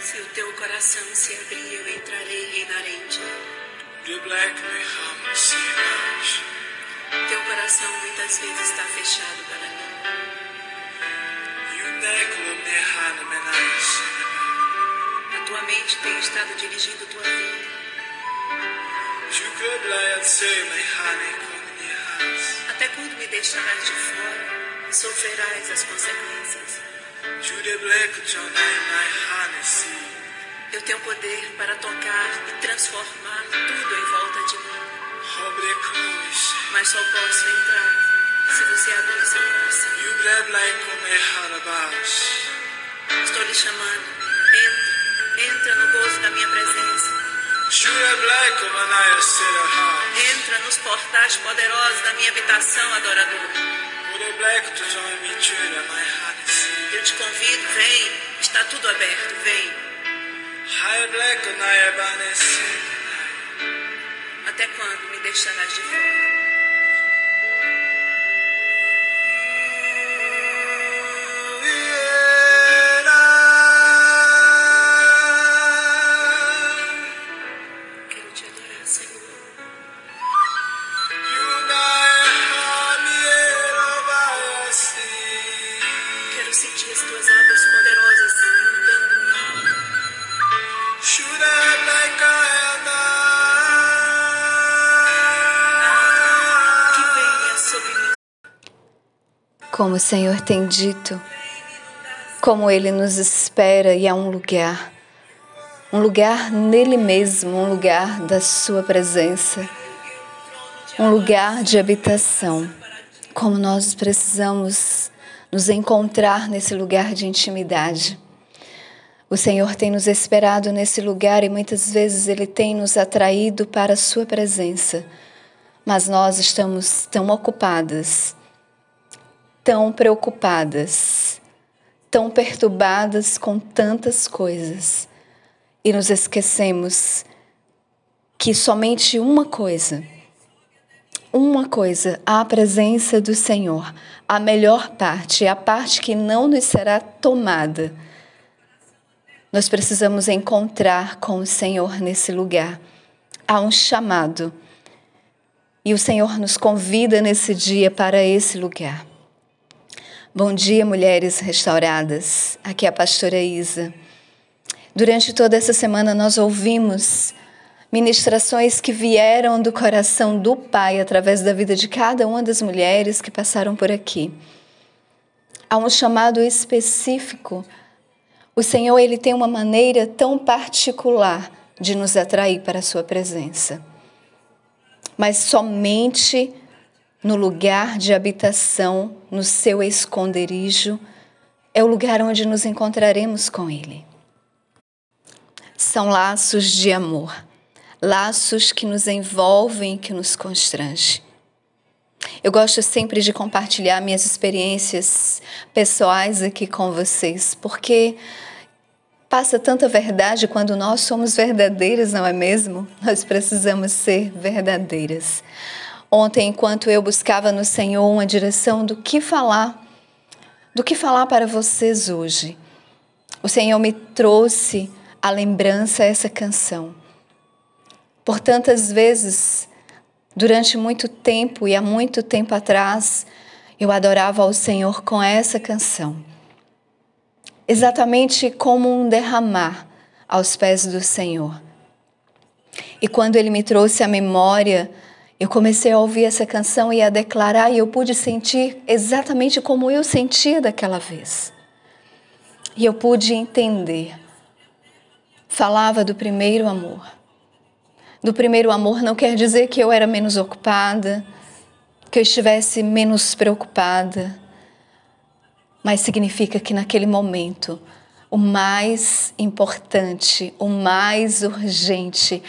Se o teu coração se abrir, eu entrarei e reinarei em ti. Teu coração muitas vezes está fechado para mim. A tua mente tem estado dirigindo tua vida. Até quando me deixarás de fora e sofrerás as consequências? Eu tenho poder para tocar e transformar tudo em volta de mim. Mas só posso entrar se você abrir seu coração. Estou lhe chamando. Entra, entra no gozo da minha presença. Entra nos portais poderosos da minha habitação adoradora. Convido, vem. Está tudo aberto, vem. Até quando me deixarás de fora? Como o Senhor tem dito, como Ele nos espera e há um lugar, um lugar nele mesmo, um lugar da Sua presença, um lugar de habitação. Como nós precisamos nos encontrar nesse lugar de intimidade. O Senhor tem nos esperado nesse lugar e muitas vezes Ele tem nos atraído para a Sua presença, mas nós estamos tão ocupadas tão preocupadas, tão perturbadas com tantas coisas e nos esquecemos que somente uma coisa, uma coisa, a presença do Senhor, a melhor parte, a parte que não nos será tomada. Nós precisamos encontrar com o Senhor nesse lugar. Há um chamado. E o Senhor nos convida nesse dia para esse lugar. Bom dia, mulheres restauradas. Aqui é a pastora Isa. Durante toda essa semana nós ouvimos ministrações que vieram do coração do Pai através da vida de cada uma das mulheres que passaram por aqui. Há um chamado específico. O Senhor ele tem uma maneira tão particular de nos atrair para a sua presença. Mas somente no lugar de habitação, no seu esconderijo, é o lugar onde nos encontraremos com Ele. São laços de amor, laços que nos envolvem, que nos constrangem. Eu gosto sempre de compartilhar minhas experiências pessoais aqui com vocês, porque passa tanta verdade quando nós somos verdadeiras, não é mesmo? Nós precisamos ser verdadeiras. Ontem, enquanto eu buscava no Senhor uma direção do que falar, do que falar para vocês hoje, o Senhor me trouxe a lembrança essa canção. Por tantas vezes, durante muito tempo e há muito tempo atrás, eu adorava ao Senhor com essa canção. Exatamente como um derramar aos pés do Senhor. E quando Ele me trouxe à memória, eu comecei a ouvir essa canção e a declarar, e eu pude sentir exatamente como eu sentia daquela vez. E eu pude entender. Falava do primeiro amor. Do primeiro amor não quer dizer que eu era menos ocupada, que eu estivesse menos preocupada, mas significa que naquele momento o mais importante, o mais urgente,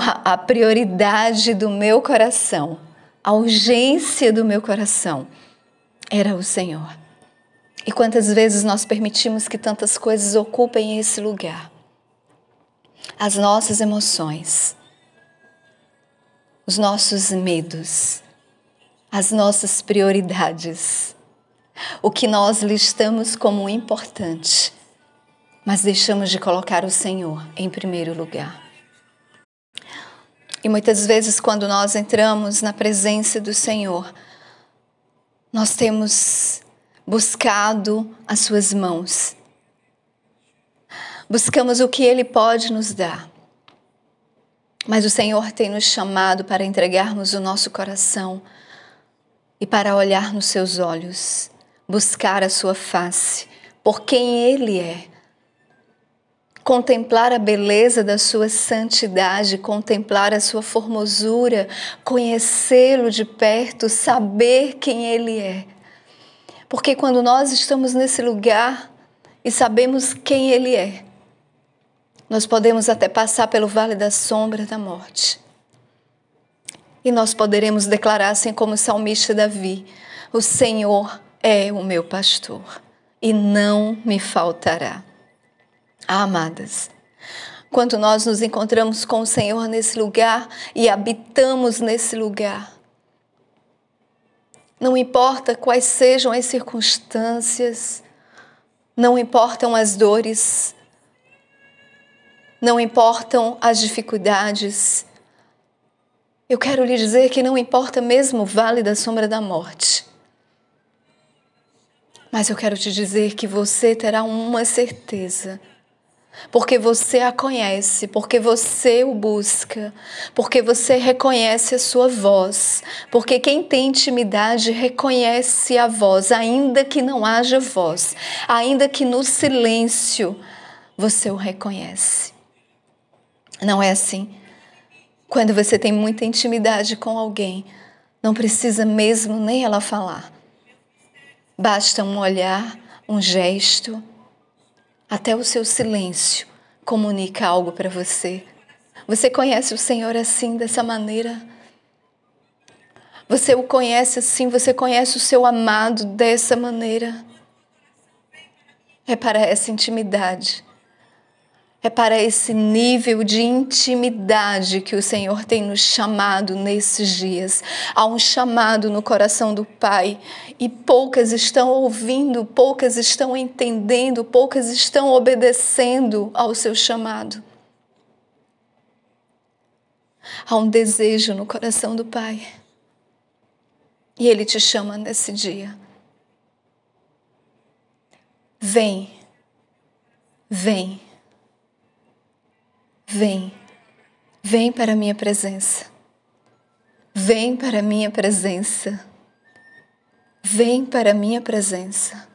a prioridade do meu coração, a urgência do meu coração era o Senhor. E quantas vezes nós permitimos que tantas coisas ocupem esse lugar? As nossas emoções, os nossos medos, as nossas prioridades. o que nós listamos como importante, mas deixamos de colocar o Senhor em primeiro lugar. E muitas vezes, quando nós entramos na presença do Senhor, nós temos buscado as Suas mãos, buscamos o que Ele pode nos dar. Mas o Senhor tem nos chamado para entregarmos o nosso coração e para olhar nos seus olhos, buscar a sua face, por quem Ele é contemplar a beleza da sua santidade, contemplar a sua formosura, conhecê-lo de perto, saber quem ele é. Porque quando nós estamos nesse lugar e sabemos quem ele é, nós podemos até passar pelo vale da sombra da morte. E nós poderemos declarar assim como o salmista Davi: O Senhor é o meu pastor e não me faltará. Amadas, quando nós nos encontramos com o Senhor nesse lugar e habitamos nesse lugar, não importa quais sejam as circunstâncias, não importam as dores, não importam as dificuldades. Eu quero lhe dizer que não importa mesmo o vale da sombra da morte. Mas eu quero te dizer que você terá uma certeza porque você a conhece, porque você o busca, porque você reconhece a sua voz, porque quem tem intimidade reconhece a voz, ainda que não haja voz, ainda que no silêncio você o reconhece. Não é assim? Quando você tem muita intimidade com alguém, não precisa mesmo nem ela falar. Basta um olhar, um gesto, até o seu silêncio comunica algo para você. Você conhece o Senhor assim, dessa maneira? Você o conhece assim, você conhece o seu amado dessa maneira? É para essa intimidade é para esse nível de intimidade que o Senhor tem nos chamado nesses dias. Há um chamado no coração do Pai e poucas estão ouvindo, poucas estão entendendo, poucas estão obedecendo ao seu chamado. Há um desejo no coração do Pai e Ele te chama nesse dia. Vem, vem. Vem, vem para a minha presença. Vem para a minha presença. Vem para a minha presença.